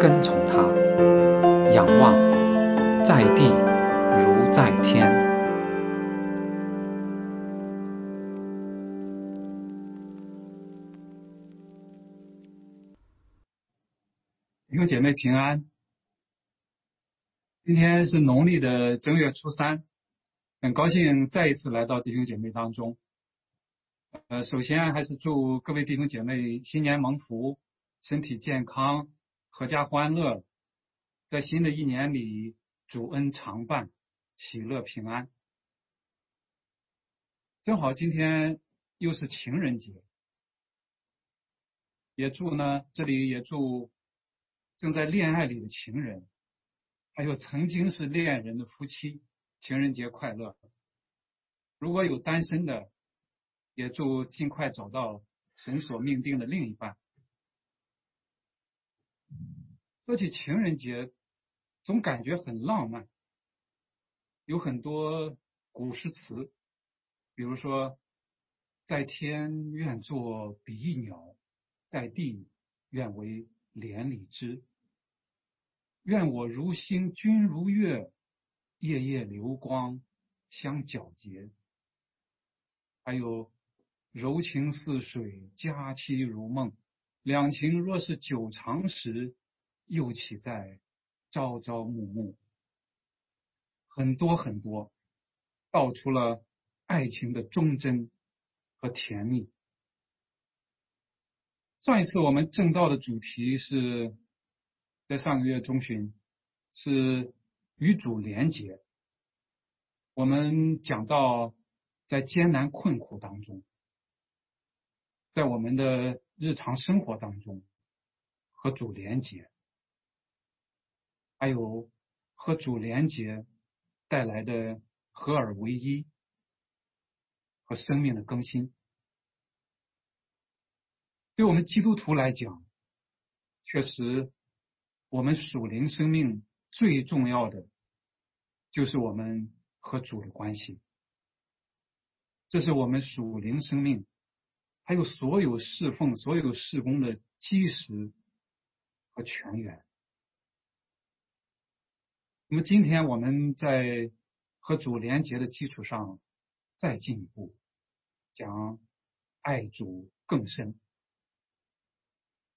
跟从他，仰望在地如在天。弟兄姐妹平安。今天是农历的正月初三，很高兴再一次来到弟兄姐妹当中。呃，首先还是祝各位弟兄姐妹新年蒙福，身体健康，阖家欢乐，在新的一年里主恩常伴，喜乐平安。正好今天又是情人节，也祝呢，这里也祝。正在恋爱里的情人，还有曾经是恋人的夫妻，情人节快乐！如果有单身的，也祝尽快找到神所命定的另一半。说起情人节，总感觉很浪漫，有很多古诗词，比如说“在天愿作比翼鸟，在地愿为连理枝”。愿我如星，君如月，夜夜流光相皎洁。还有柔情似水，佳期如梦，两情若是久长时，又岂在朝朝暮暮？很多很多，道出了爱情的忠贞和甜蜜。上一次我们正道的主题是。在上个月中旬，是与主连结。我们讲到，在艰难困苦当中，在我们的日常生活当中，和主连结，还有和主连结带来的合而为一和生命的更新。对我们基督徒来讲，确实。我们属灵生命最重要的，就是我们和主的关系。这是我们属灵生命，还有所有侍奉、所有事工的基石和泉源。那么今天我们在和主连结的基础上，再进一步讲爱主更深。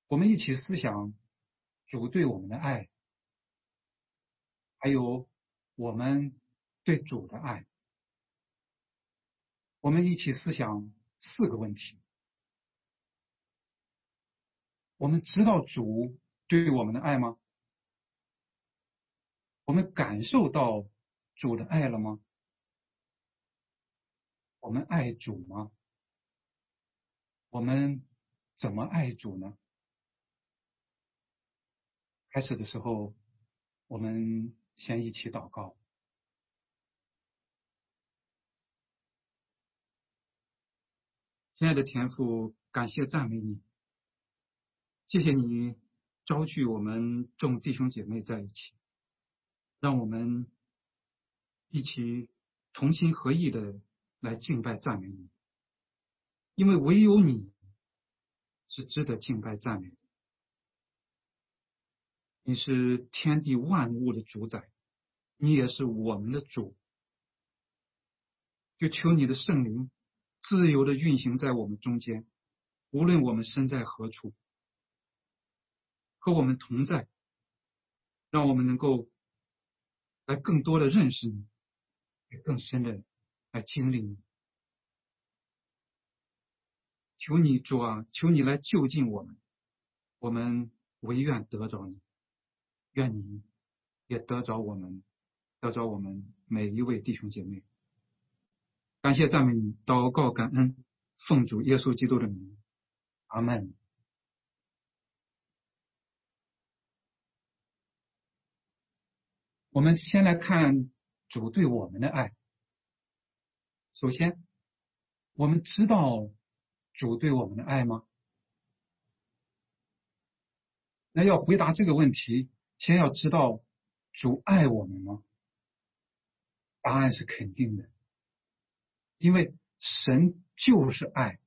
我们一起思想。主对我们的爱，还有我们对主的爱，我们一起思想四个问题：我们知道主对我们的爱吗？我们感受到主的爱了吗？我们爱主吗？我们怎么爱主呢？开始的时候，我们先一起祷告。亲爱的天父，感谢赞美你，谢谢你招聚我们众弟兄姐妹在一起，让我们一起同心合意的来敬拜赞美你，因为唯有你是值得敬拜赞美的。你是天地万物的主宰，你也是我们的主。就求你的圣灵自由的运行在我们中间，无论我们身在何处，和我们同在，让我们能够来更多的认识你，也更深的来经历你。求你主啊，求你来就近我们，我们唯愿得着你。愿你也得着我们，得着我们每一位弟兄姐妹。感谢赞美你，祷告感恩，奉主耶稣基督的名，阿门。我们先来看主对我们的爱。首先，我们知道主对我们的爱吗？那要回答这个问题，先要知道主爱我们吗？答案是肯定的，因为神就是爱，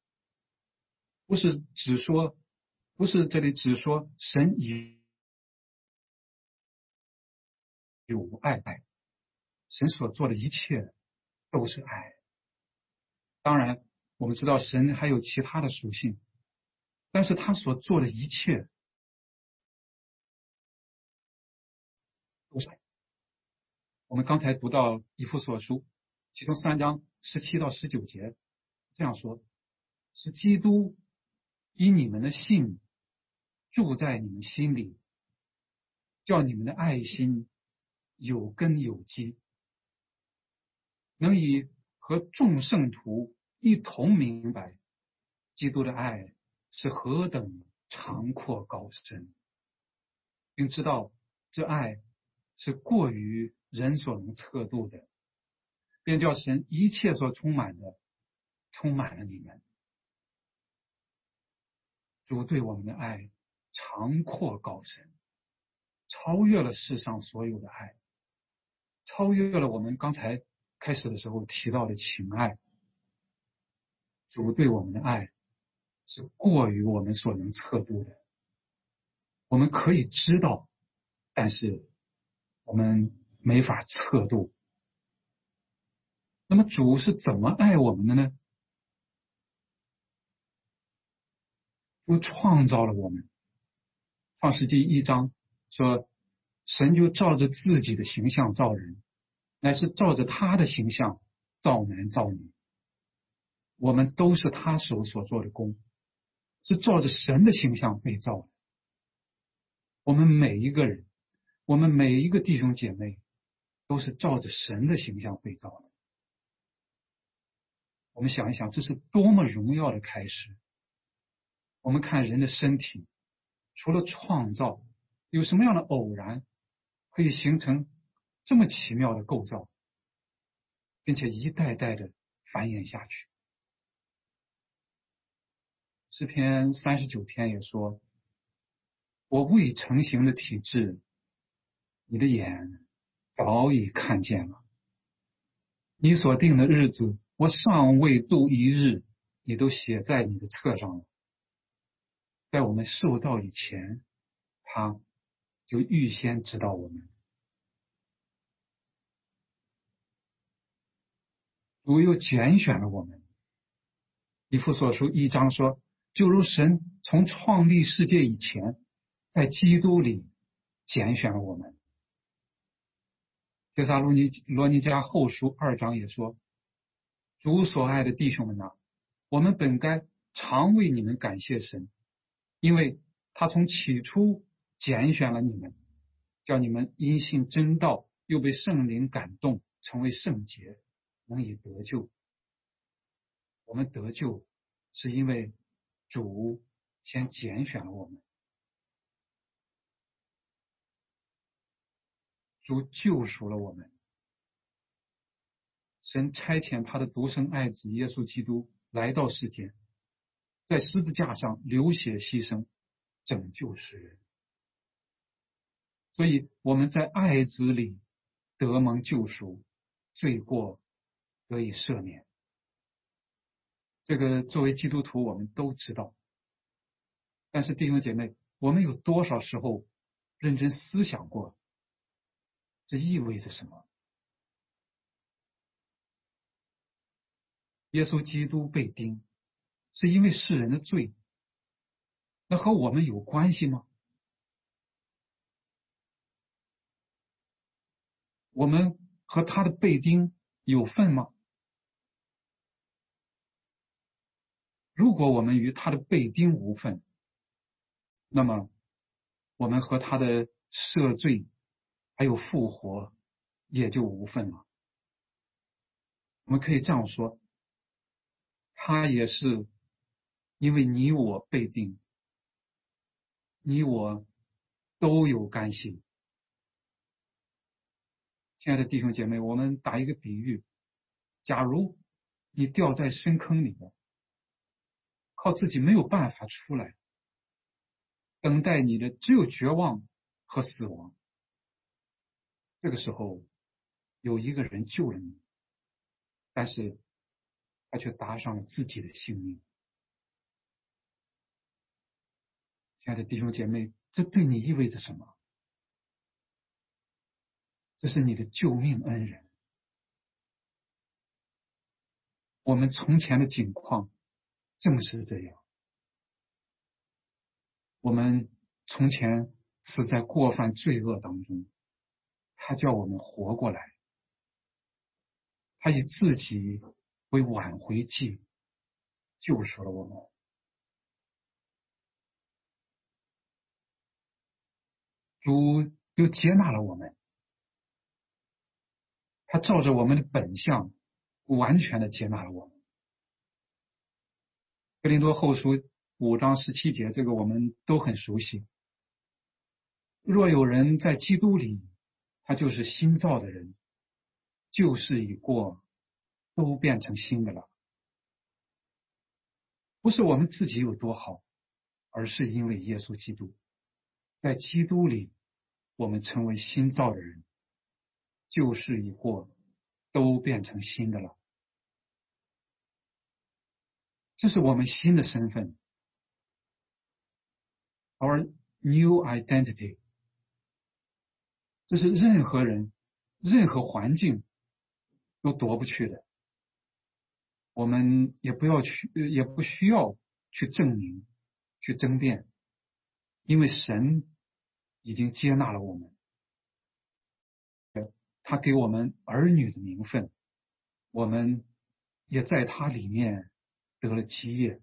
不是只说，不是这里只说神以有爱爱，神所做的一切都是爱。当然，我们知道神还有其他的属性，但是他所做的一切都是爱。我们刚才读到以弗所书，其中三章十七到十九节这样说：是基督以你们的信住在你们心里，叫你们的爱心有根有基，能以和众圣徒一同明白基督的爱是何等长阔高深，并知道这爱。是过于人所能测度的，便叫神一切所充满的，充满了你们。主对我们的爱长阔高深，超越了世上所有的爱，超越了我们刚才开始的时候提到的情爱。主对我们的爱是过于我们所能测度的，我们可以知道，但是。我们没法测度。那么主是怎么爱我们的呢？主创造了我们。创世纪一章说，神就照着自己的形象造人，乃是照着他的形象造男造女。我们都是他手所做的工，是照着神的形象被造的。我们每一个人。我们每一个弟兄姐妹都是照着神的形象被造的。我们想一想，这是多么荣耀的开始！我们看人的身体，除了创造，有什么样的偶然可以形成这么奇妙的构造，并且一代代的繁衍下去？诗篇三十九篇也说：“我未成形的体质。”你的眼早已看见了，你所定的日子，我尚未度一日，你都写在你的册上了。在我们受造以前，他就预先知道我们。主又拣选了我们。以弗所书一章说，就如神从创立世界以前，在基督里拣选了我们。《帖撒罗尼罗尼迦后书》二章也说：“主所爱的弟兄们呐，我们本该常为你们感谢神，因为他从起初拣选了你们，叫你们因信真道，又被圣灵感动，成为圣洁，能以得救。我们得救，是因为主先拣选了我们。”主救赎了我们，神差遣他的独生爱子耶稣基督来到世间，在十字架上流血牺牲，拯救世人。所以我们在爱子里得蒙救赎，罪过得以赦免。这个作为基督徒我们都知道，但是弟兄姐妹，我们有多少时候认真思想过？这意味着什么？耶稣基督被钉，是因为世人的罪，那和我们有关系吗？我们和他的被钉有份吗？如果我们与他的被钉无份，那么我们和他的赦罪。还有复活，也就无份了。我们可以这样说，他也是因为你我被定，你我都有干系。亲爱的弟兄姐妹，我们打一个比喻：假如你掉在深坑里面，靠自己没有办法出来，等待你的只有绝望和死亡。这个时候，有一个人救了你，但是他却搭上了自己的性命。亲爱的弟兄姐妹，这对你意味着什么？这是你的救命恩人。我们从前的境况正是这样。我们从前是在过犯罪恶当中，他叫我们活过来，他以自己为挽回剂，救赎了我们。主又接纳了我们。他照着我们的本相，完全的接纳了我们。格林多后书五章十七节，这个我们都很熟悉。若有人在基督里，他就是新造的人，旧事已过，都变成新的了。不是我们自己有多好，而是因为耶稣基督，在基督里，我们成为新造的人。旧事已过，都变成新的了。这是我们新的身份，our new identity。这是任何人、任何环境都夺不去的。我们也不要去，也不需要去证明、去争辩，因为神已经接纳了我们。他给我们儿女的名分，我们也在他里面得了基业。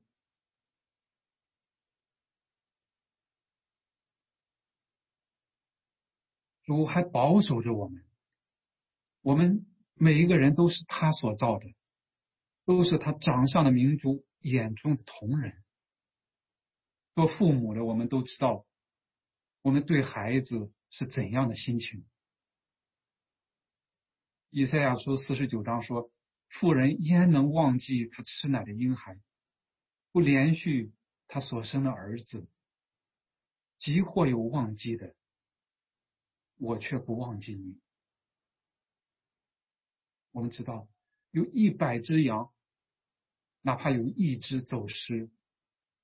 主还保守着我们，我们每一个人都是他所造的，都是他掌上的明珠眼中的同人。做父母的，我们都知道，我们对孩子是怎样的心情。以赛亚书四十九章说：“妇人焉能忘记她吃奶的婴孩，不连续他所生的儿子？即或有忘记的，我却不忘记你。”我们知道，有一百只羊，哪怕有一只走失，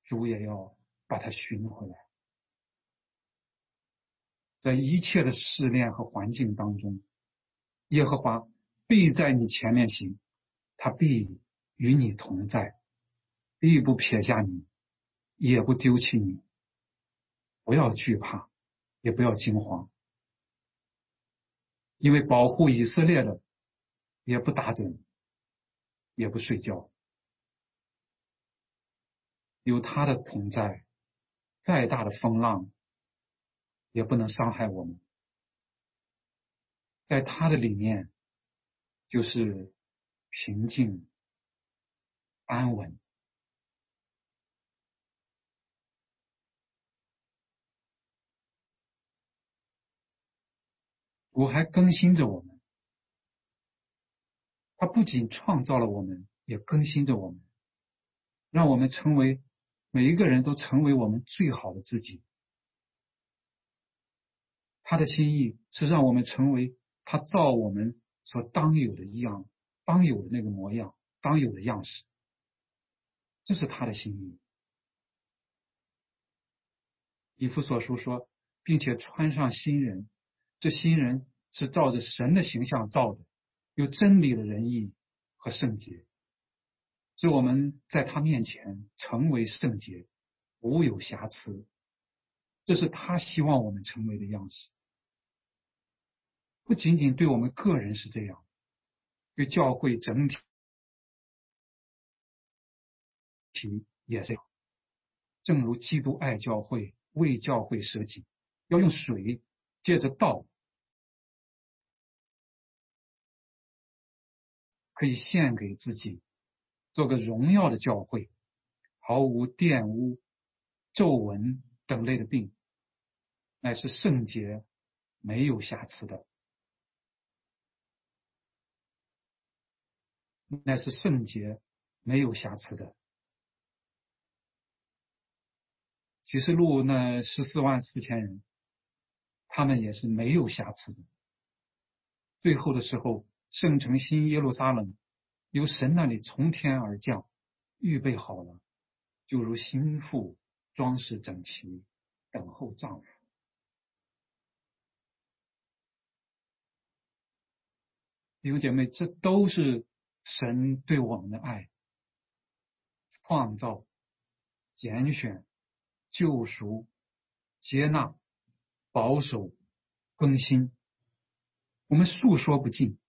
主也要把它寻回来。在一切的试炼和环境当中。耶和华必在你前面行，他必与你同在，必不撇下你，也不丢弃你。不要惧怕，也不要惊慌，因为保护以色列的，也不打盹，也不睡觉，有他的同在，再大的风浪也不能伤害我们。在他的里面，就是平静、安稳。我还更新着我们，他不仅创造了我们，也更新着我们，让我们成为每一个人都成为我们最好的自己。他的心意是让我们成为。他造我们所当有的一样，当有的那个模样，当有的样式，这是他的心意。以弗所书说，并且穿上新人，这新人是照着神的形象造的，有真理的仁义和圣洁，使我们在他面前成为圣洁，无有瑕疵。这是他希望我们成为的样式。不仅仅对我们个人是这样，对教会整体体也这样。正如基督爱教会，为教会设计，要用水借着道，可以献给自己，做个荣耀的教会，毫无玷污、皱纹等类的病，乃是圣洁、没有瑕疵的。乃是圣洁、没有瑕疵的。启示录那十四万四千人，他们也是没有瑕疵的。最后的时候，圣城新耶路撒冷由神那里从天而降，预备好了，就如心腹装饰整齐，等候丈夫。弟兄姐妹，这都是神对我们的爱，创造、拣选、救赎、接纳、保守、更新，我们诉说不尽。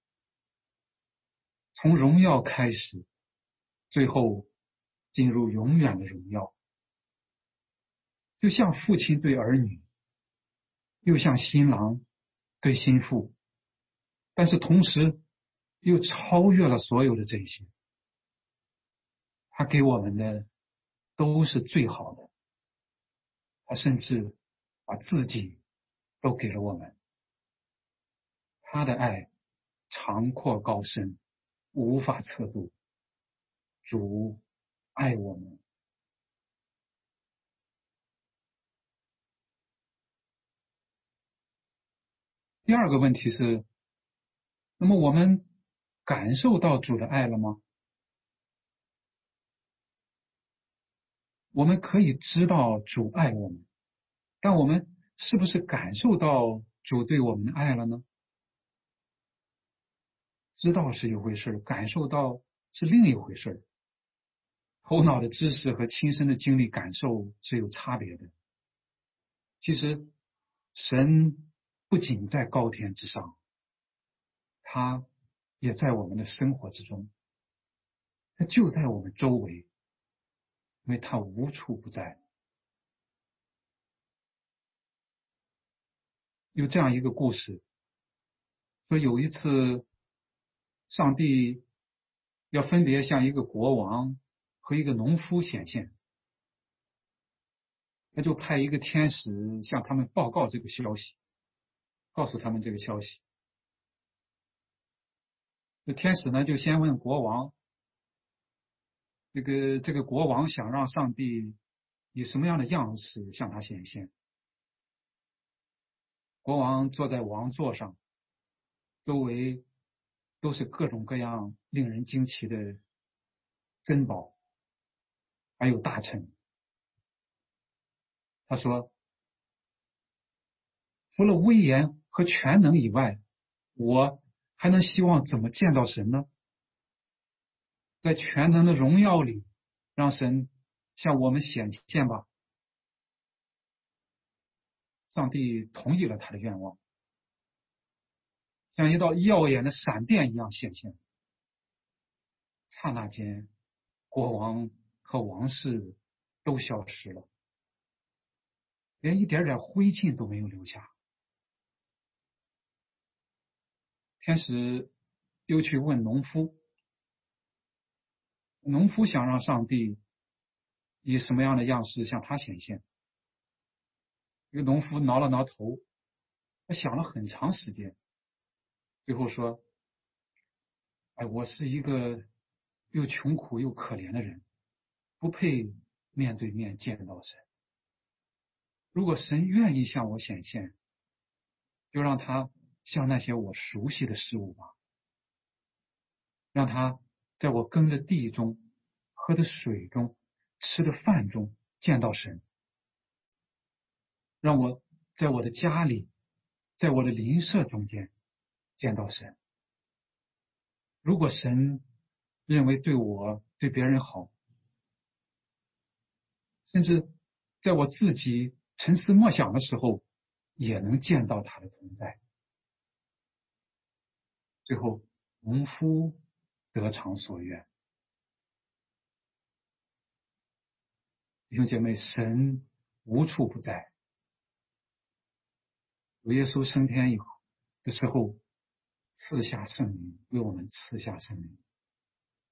从荣耀开始，最后进入永远的荣耀，就像父亲对儿女，又像新郎对新妇。但是同时，又超越了所有的这些。他给我们的都是最好的，他甚至把自己都给了我们。他的爱长阔高深，无法测度。主爱我们。第二个问题是。那么我们感受到主的爱了吗？我们可以知道主爱我们，但我们是不是感受到主对我们的爱了呢？知道是一回事，感受到是另一回事。头脑的知识和亲身的经历感受是有差别的。其实，神不仅在高天之上。他也在我们的生活之中，它就在我们周围，因为他无处不在。有这样一个故事，说有一次，上帝要分别向一个国王和一个农夫显现，他就派一个天使向他们报告这个消息，告诉他们这个消息。那天使呢，就先问国王：“这个这个国王想让上帝以什么样的样式向他显现？”国王坐在王座上，周围都是各种各样令人惊奇的珍宝，还有大臣。他说：“除了威严和全能以外，我。”还能希望怎么见到神呢？在全能的荣耀里，让神向我们显现吧。上帝同意了他的愿望，像一道耀眼的闪电一样显现。刹那间，国王和王室都消失了，连一点点灰烬都没有留下。天使又去问农夫，农夫想让上帝以什么样的样式向他显现？一个农夫挠了挠头，他想了很长时间，最后说：“哎，我是一个又穷苦又可怜的人，不配面对面见到神。如果神愿意向我显现，就让他。”像那些我熟悉的事物吧，让他在我耕的地中、喝的水中、吃的饭中见到神，让我在我的家里、在我的邻舍中间见到神。如果神认为对我、对别人好，甚至在我自己沉思默想的时候，也能见到他的存在。最后，农夫得偿所愿。弟兄姐妹，神无处不在。主耶稣升天以后的时候，赐下圣灵，为我们赐下圣灵，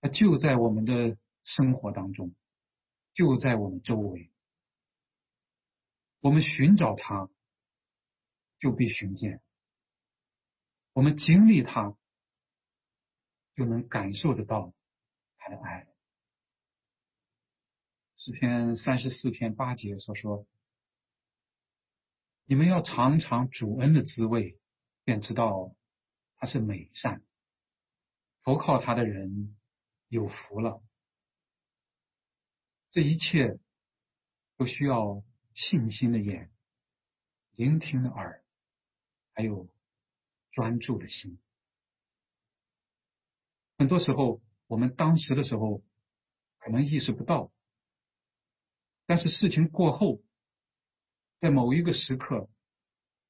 他就在我们的生活当中，就在我们周围。我们寻找他，就必寻见；我们经历他。就能感受得到他的爱。诗篇三十四篇八节所说：“你们要尝尝主恩的滋味，便知道他是美善。投靠他的人有福了。”这一切都需要信心的眼、聆听的耳，还有专注的心。很多时候，我们当时的时候可能意识不到。但是事情过后，在某一个时刻，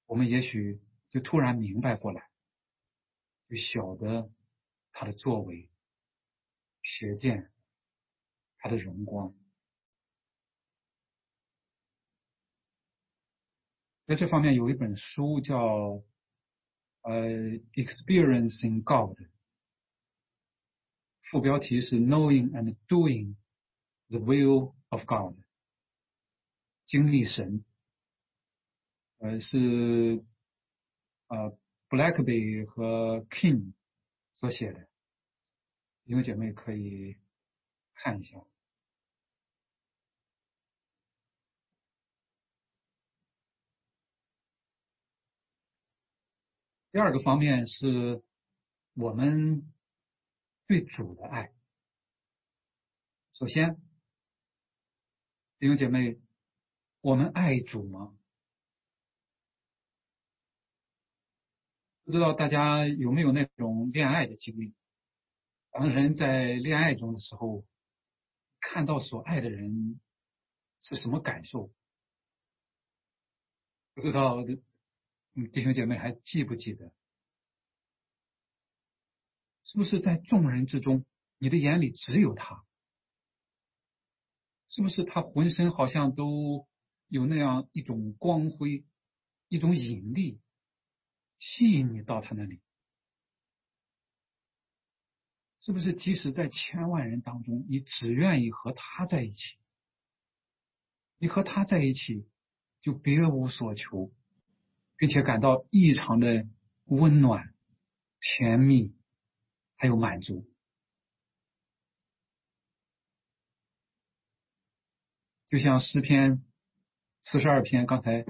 我们也许就突然明白过来，就晓得他的作为，瞥见他的荣光。在这方面有一本书叫《呃 Experiencing God》，副标题是 “Knowing and Doing the Will of God”。经历神，呃，是呃 Blackby 和 King 所写的，弟兄姐妹可以看一下。第二个方面是我们对主的爱。首先，弟兄姐妹。我们爱主吗？不知道大家有没有那种恋爱的经历？当人在恋爱中的时候，看到所爱的人是什么感受？不知道，嗯，弟兄姐妹还记不记得？是不是在众人之中，你的眼里只有他？是不是他浑身好像都？有那样一种光辉，一种引力，吸引你到他那里，是不是？即使在千万人当中，你只愿意和他在一起，你和他在一起，就别无所求，并且感到异常的温暖、甜蜜，还有满足，就像诗篇。四十二篇，刚才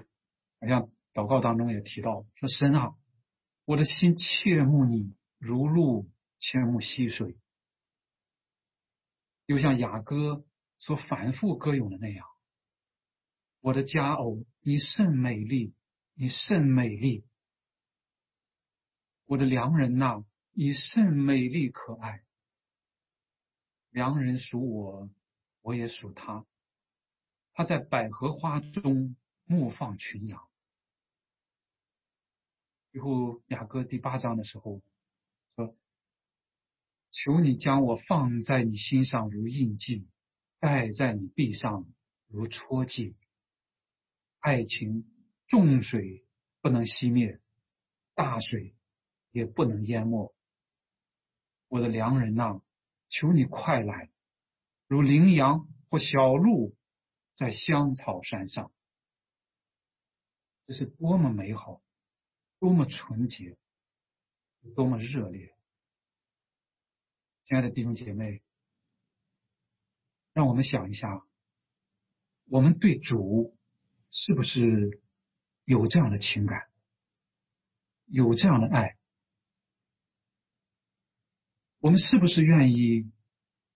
好像祷告当中也提到，说神啊，我的心切慕你，如露切慕溪水，又像雅歌所反复歌咏的那样，我的佳偶，你甚美丽，你甚美丽，我的良人呐，以甚美丽可爱，良人属我，我也属他。他在百合花中牧放群羊。最后雅歌第八章的时候说：“求你将我放在你心上如印记，戴在你臂上如戳记。爱情重水不能熄灭，大水也不能淹没。我的良人呐，求你快来，如羚羊或小鹿。”在香草山上，这是多么美好，多么纯洁，多么热烈！亲爱的弟兄姐妹，让我们想一下，我们对主是不是有这样的情感，有这样的爱？我们是不是愿意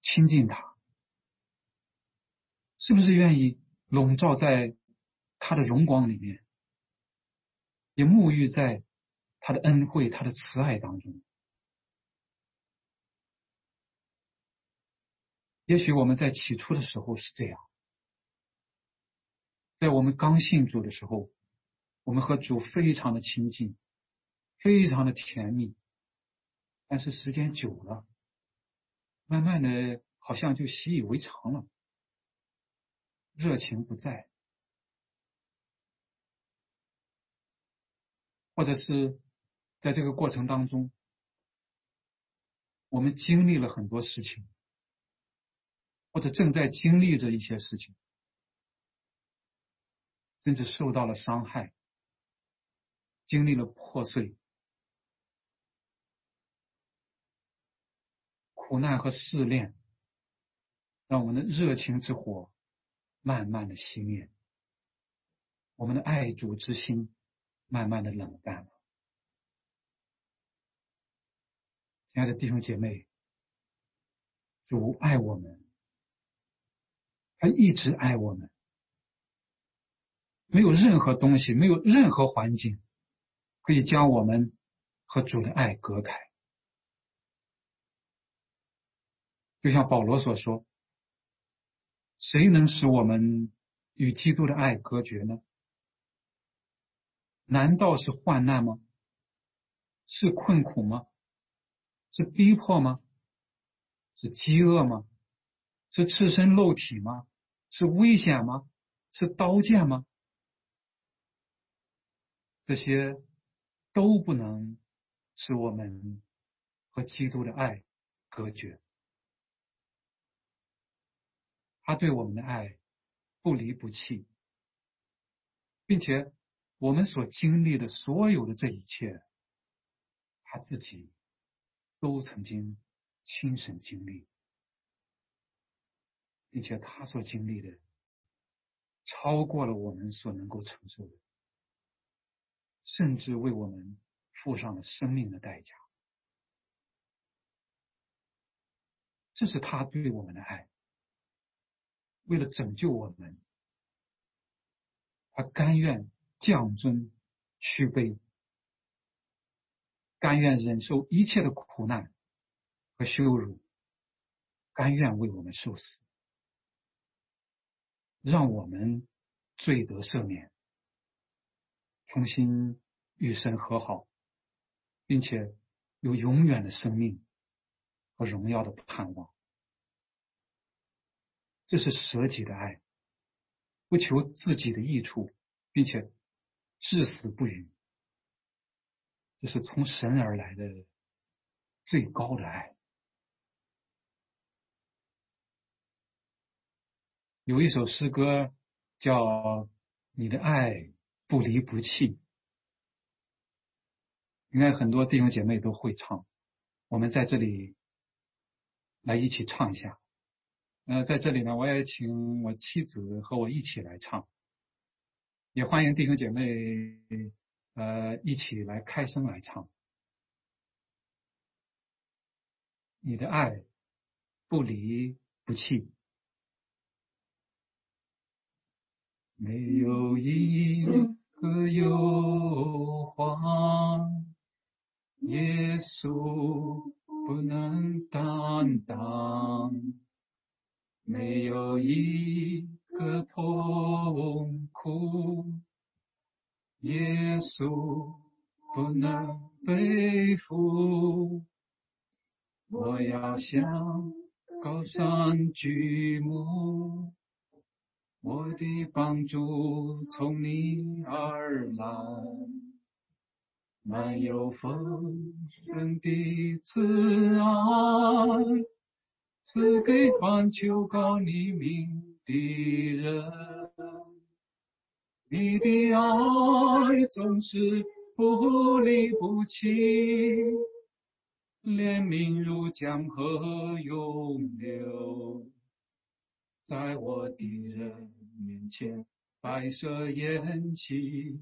亲近他？是不是愿意笼罩在他的荣光里面，也沐浴在他的恩惠、他的慈爱当中？也许我们在起初的时候是这样，在我们刚信主的时候，我们和主非常的亲近，非常的甜蜜。但是时间久了，慢慢的，好像就习以为常了。热情不在，或者是在这个过程当中，我们经历了很多事情，或者正在经历着一些事情，甚至受到了伤害，经历了破碎、苦难和试炼，让我们的热情之火慢慢的熄灭，我们的爱主之心慢慢的冷淡了。亲爱的弟兄姐妹，主爱我们，他一直爱我们，没有任何东西，没有任何环境可以将我们和主的爱隔开。就像保罗所说：“谁能使我们与基督的爱隔绝呢？难道是患难吗？是困苦吗？”是逼迫吗？是饥饿吗？是赤身露体吗？是危险吗？是刀剑吗？这些都不能使我们和基督的爱隔绝。他对我们的爱不离不弃，并且我们所经历的所有的这一切，他自己。都曾经亲身经历，并且他所经历的超过了我们所能够承受的，甚至为我们付上了生命的代价。这是他对我们的爱，为了拯救我们，他甘愿降尊屈卑。甘愿忍受一切的苦难和羞辱，甘愿为我们受死，让我们罪得赦免，重新与神和好，并且有永远的生命和荣耀的盼望。这是舍己的爱，不求自己的益处，并且至死不渝。这是从神而来的最高的爱。有一首诗歌叫《你的爱不离不弃》，应该很多弟兄姐妹都会唱。我们在这里来一起唱一下。呃，在这里呢，我也请我妻子和我一起来唱，也欢迎弟兄姐妹。呃，一起来开声来唱。你的爱不离不弃，没有一个忧患，耶稣不能担当，没有一个痛苦。耶稣不能背负，我要向高山举目，我的帮助从你而来，满有丰盛的慈爱，赐给凡求告你名的人。你的爱总是不离不弃，怜悯如江河涌流，在我的人面前摆设筵席，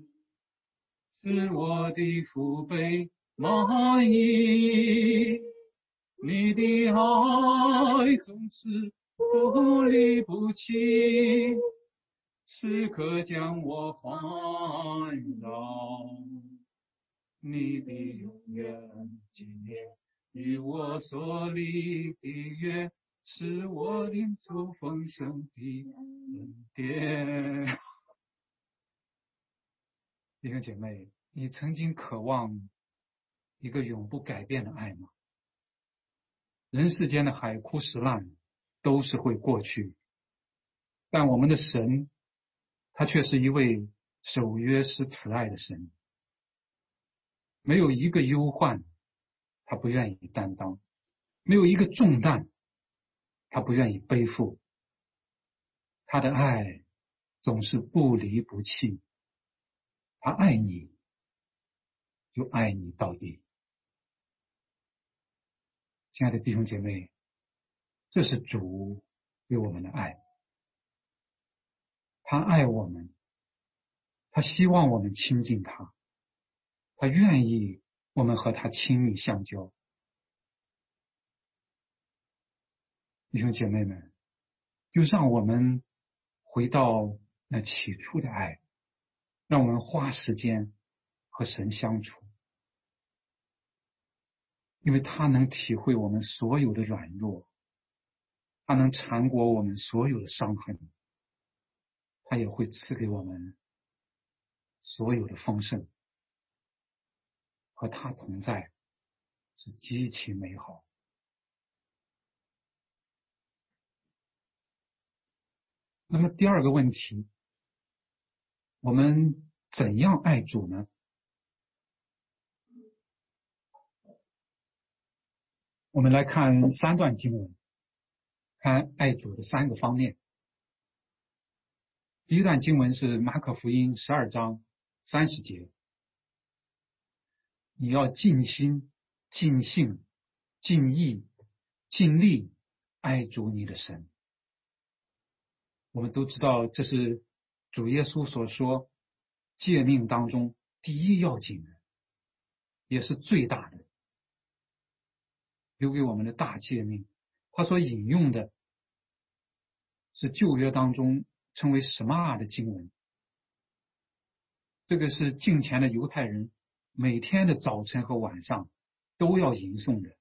使我的父辈满意。你的爱总是不离不弃。时刻将我环绕，你的永远纪念与我所立的约，是我领受丰盛的恩典。弟兄姐妹，你曾经渴望一个永不改变的爱吗？人世间的海枯石烂都是会过去，但我们的神。他却是一位守约施慈爱的神，没有一个忧患，他不愿意担当；没有一个重担，他不愿意背负。他的爱总是不离不弃，他爱你，就爱你到底。亲爱的弟兄姐妹，这是主对我们的爱。他爱我们，他希望我们亲近他，他愿意我们和他亲密相交。弟兄姐妹们，就让我们回到那起初的爱，让我们花时间和神相处，因为他能体会我们所有的软弱，他能缠裹我们所有的伤痕，他也会赐给我们所有的丰盛。和他同在是极其美好。那么第二个问题，我们怎样爱主呢？我们来看三段经文，看爱主的三个方面。第一段经文是马可福音十二章三十节，你要尽心、尽性、尽意、尽力爱主你的神。我们都知道，这是主耶稣所说诫命当中第一要紧的，也是最大的，留给我们的大诫命。他所引用的是旧约当中称为什么啊的经文，这个是敬前的犹太人每天的早晨和晚上都要吟诵的，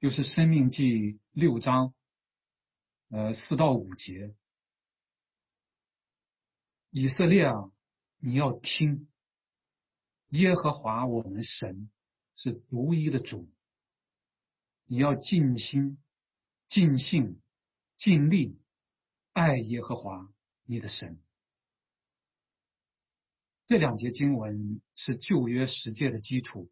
就是《生命记》六章。呃，四到五节，以色列啊，你要听，耶和华我们神是独一的主，你要尽心、尽性、尽力爱耶和华你的神。这两节经文是旧约十诫的基础，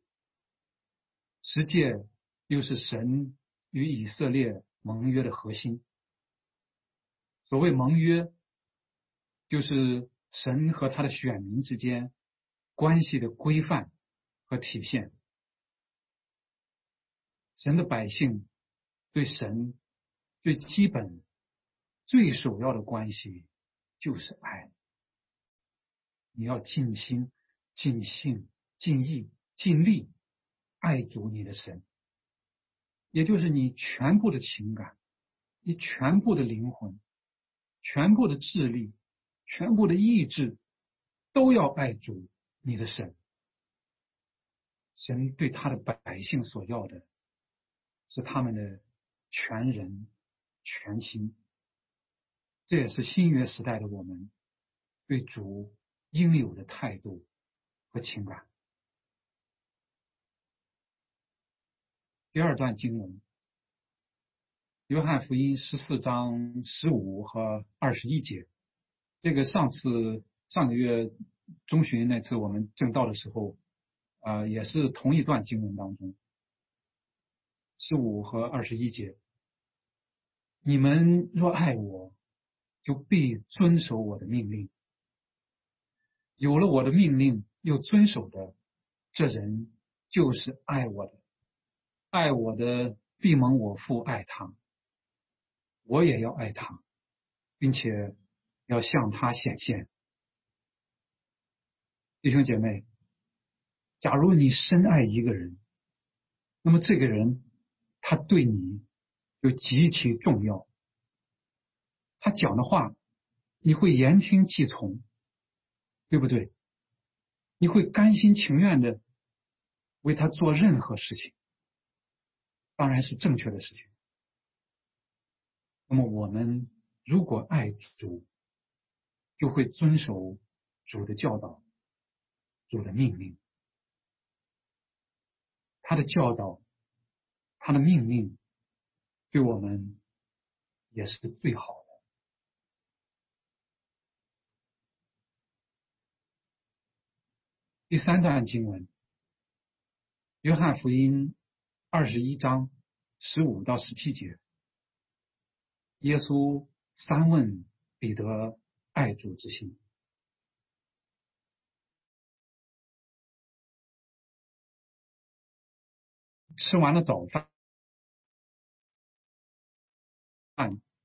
十诫又是神与以色列盟约的核心。所谓盟约，就是神和他的选民之间关系的规范和体现。神的百姓对神最基本、最首要的关系就是爱。你要尽心、尽性、尽意、尽力爱主你的神，也就是你全部的情感，你全部的灵魂。全部的智力，全部的意志，都要爱主你的神。神对他的百姓所要的，是他们的全人全心。这也是新约时代的我们对主应有的态度和情感。第二段经文。约翰福音十四章十五和二十一节，这个上次上个月中旬那次我们正道的时候，啊，也是同一段经文当中，十五和二十一节，你们若爱我，就必遵守我的命令。有了我的命令又遵守的，这人就是爱我的，爱我的必蒙我父爱他。我也要爱他，并且要向他显现。弟兄姐妹，假如你深爱一个人，那么这个人他对你就极其重要。他讲的话，你会言听计从，对不对？你会甘心情愿的为他做任何事情，当然是正确的事情。那么，我们如果爱主，就会遵守主的教导、主的命令。他的教导、他的命令，对我们也是最好的。第三段经文，《约翰福音》二十一章十五到十七节。耶稣三问彼得爱主之心。吃完了早饭，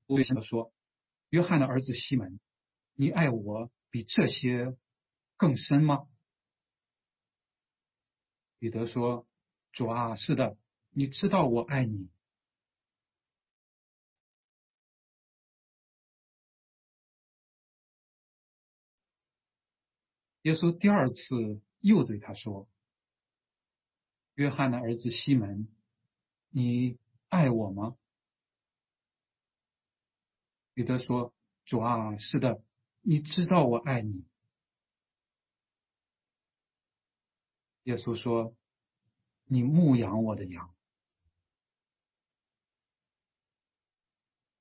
对他说：“约翰的儿子西门，你爱我比这些更深吗？”彼得说：“主啊，是的，你知道我爱你。”耶稣第二次又对他说：“约翰的儿子西门，你爱我吗？”彼得说：“主啊，是的，你知道我爱你。”耶稣说：“你牧养我的羊。”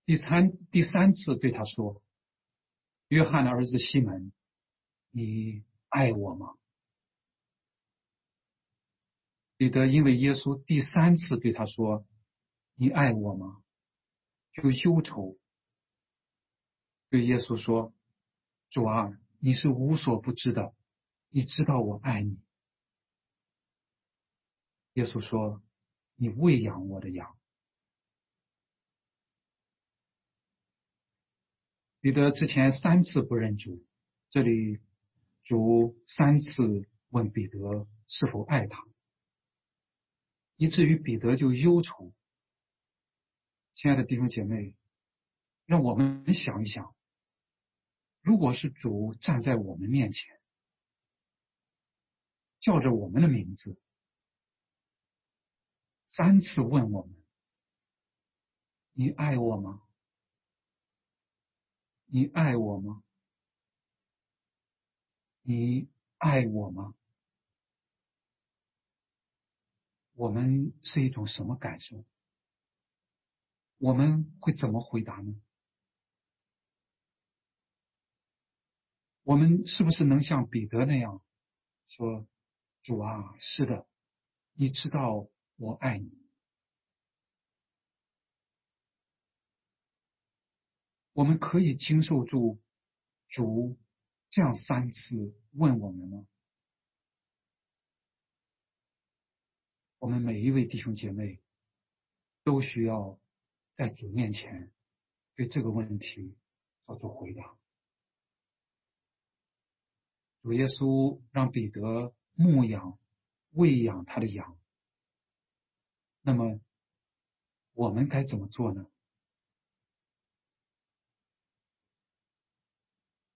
第三第三次对他说：“约翰的儿子西门，你。”爱我吗？彼得因为耶稣第三次对他说：“你爱我吗？”就忧愁，对耶稣说：“主啊，你是无所不知的，你知道我爱你。”耶稣说：“你喂养我的羊。”彼得之前三次不认主，这里。主三次问彼得是否爱他，以至于彼得就忧愁。亲爱的弟兄姐妹，让我们想一想：如果是主站在我们面前，叫着我们的名字，三次问我们：“你爱我吗？你爱我吗？”你爱我吗？我们是一种什么感受？我们会怎么回答呢？我们是不是能像彼得那样说：“主啊，是的，你知道我爱你。”我们可以经受住主。这样三次问我们吗？我们每一位弟兄姐妹都需要在主面前对这个问题做出回答。主耶稣让彼得牧养、喂养他的羊，那么我们该怎么做呢？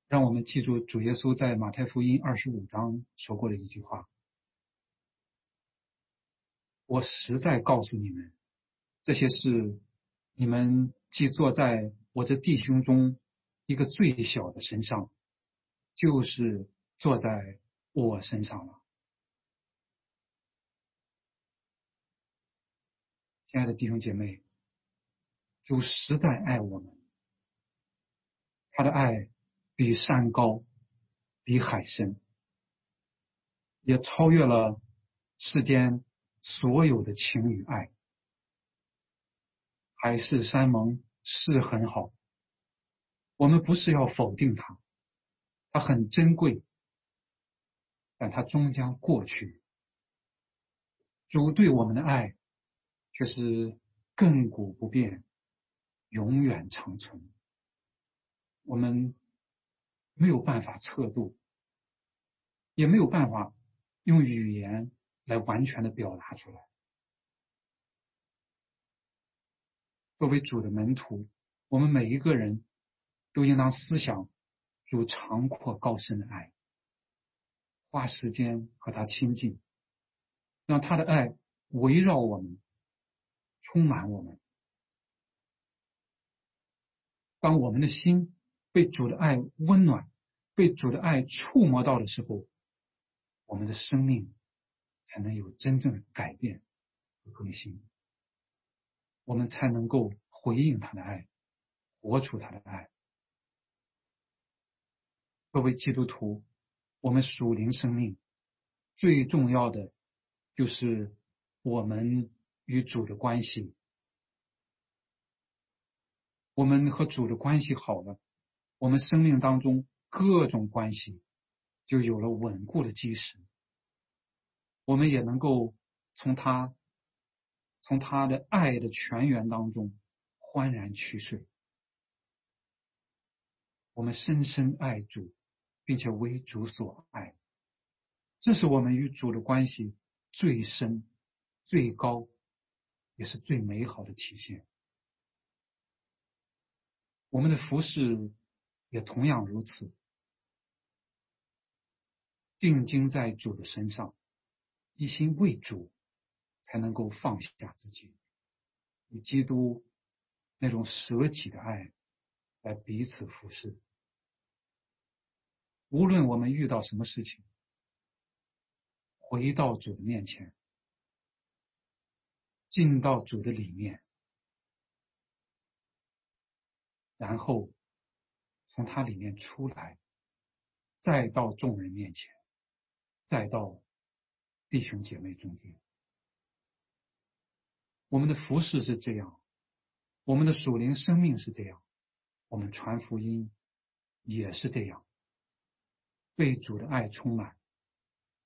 让我们记住主耶稣在马太福音二十五章说过的一句话：“我实在告诉你们，这些事你们既坐在我这弟兄中一个最小的身上，就是坐在我身上了。”亲爱的弟兄姐妹，主实在爱我们，他的爱。比山高，比海深，也超越了世间所有的情与爱。海誓山盟是很好，我们不是要否定它，它很珍贵，但它终将过去。主对我们的爱却是亘古不变，永远长存。我们。没有办法测度，也没有办法用语言来完全的表达出来。作为主的门徒，我们每一个人都应当思想主长阔高深的爱，花时间和他亲近，让他的爱围绕我们，充满我们。当我们的心被主的爱温暖。被主的爱触摸到的时候，我们的生命才能有真正的改变和更新，我们才能够回应他的爱，活出他的爱。作为基督徒，我们属灵生命最重要的就是我们与主的关系。我们和主的关系好了，我们生命当中。各种关系就有了稳固的基石，我们也能够从他从他的爱的泉源当中欢然去睡。我们深深爱主，并且为主所爱。这是我们与主的关系最深、最高，也是最美好的体现。我们的服饰也同样如此，定睛在主的身上，一心为主，才能够放下自己，以基督那种舍己的爱来彼此服侍。无论我们遇到什么事情，回到主的面前，进到主的里面。然后从它里面出来，再到众人面前，再到弟兄姐妹中间。我们的服饰是这样，我们的属灵生命是这样，我们传福音也是这样，被主的爱充满，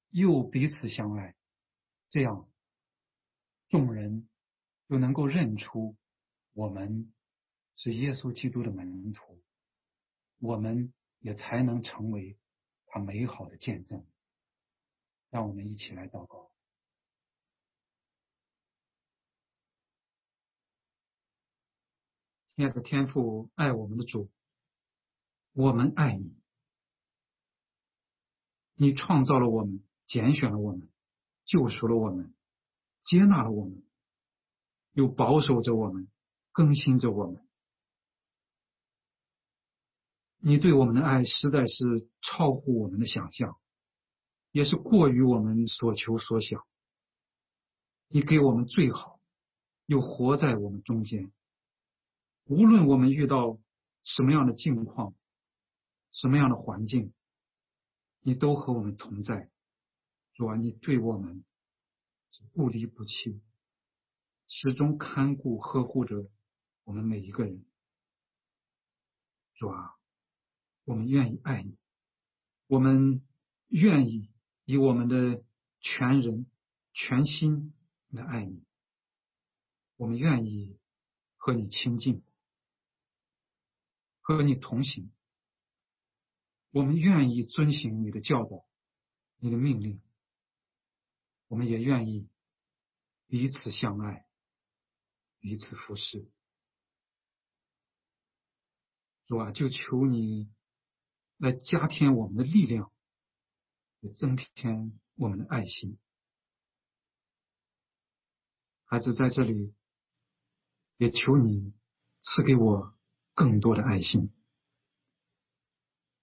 又彼此相爱，这样众人就能够认出我们。是耶稣基督的门徒，我们也才能成为他美好的见证。让我们一起来祷告，亲爱的天父，爱我们的主，我们爱你。你创造了我们，拣选了我们，救赎了我们，接纳了我们，又保守着我们，更新着我们。你对我们的爱实在是超乎我们的想象，也是过于我们所求所想。你给我们最好，又活在我们中间。无论我们遇到什么样的境况、什么样的环境，你都和我们同在。主啊，你对我们不离不弃，始终看顾呵护着我们每一个人。主啊。我们愿意爱你，我们愿意以我们的全人、全心来爱你。我们愿意和你亲近，和你同行。我们愿意遵行你的教导、你的命令。我们也愿意彼此相爱，彼此服侍。主啊，就求你。来加添我们的力量，也增添我们的爱心。孩子在这里，也求你赐给我更多的爱心，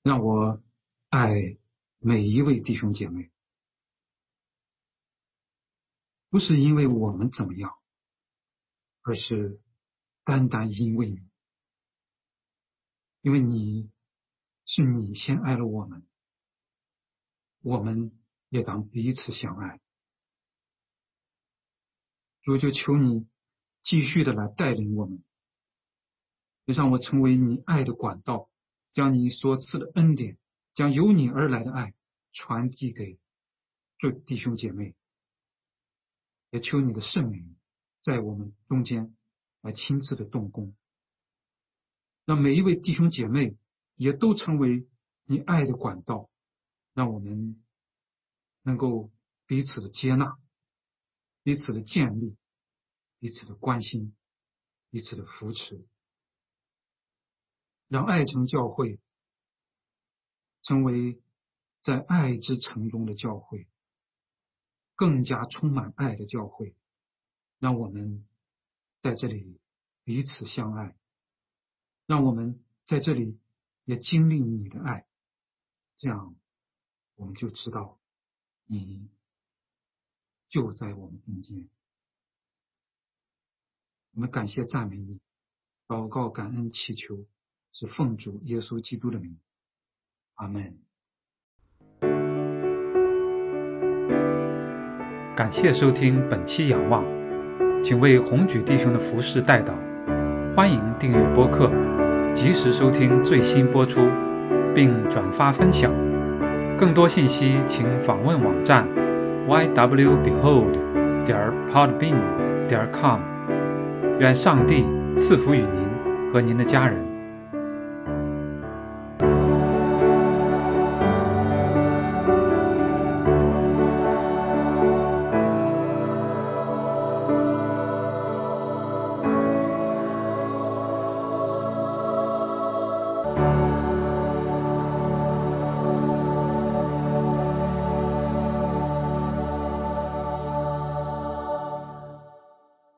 让我爱每一位弟兄姐妹，不是因为我们怎么样，而是单单因为你，因为你。是你先爱了我们，我们也当彼此相爱。主就求你继续的来带领我们，也让我成为你爱的管道，将你所赐的恩典，将由你而来的爱传递给这弟兄姐妹。也求你的圣灵在我们中间来亲自的动工，让每一位弟兄姐妹。也都成为你爱的管道，让我们能够彼此的接纳，彼此的建立，彼此的关心，彼此的扶持，让爱城教会成为在爱之城中的教会，更加充满爱的教会。让我们在这里彼此相爱，让我们在这里。也经历你的爱，这样我们就知道你就在我们中间。我们感谢赞美你，祷告感恩祈求，是奉主耶稣基督的名，阿门。感谢收听本期仰望，请为红举弟兄的服饰代祷，欢迎订阅播客。及时收听最新播出，并转发分享。更多信息请访问网站 ywbehold. 点 podbean. 点 com。愿上帝赐福于您和您的家人。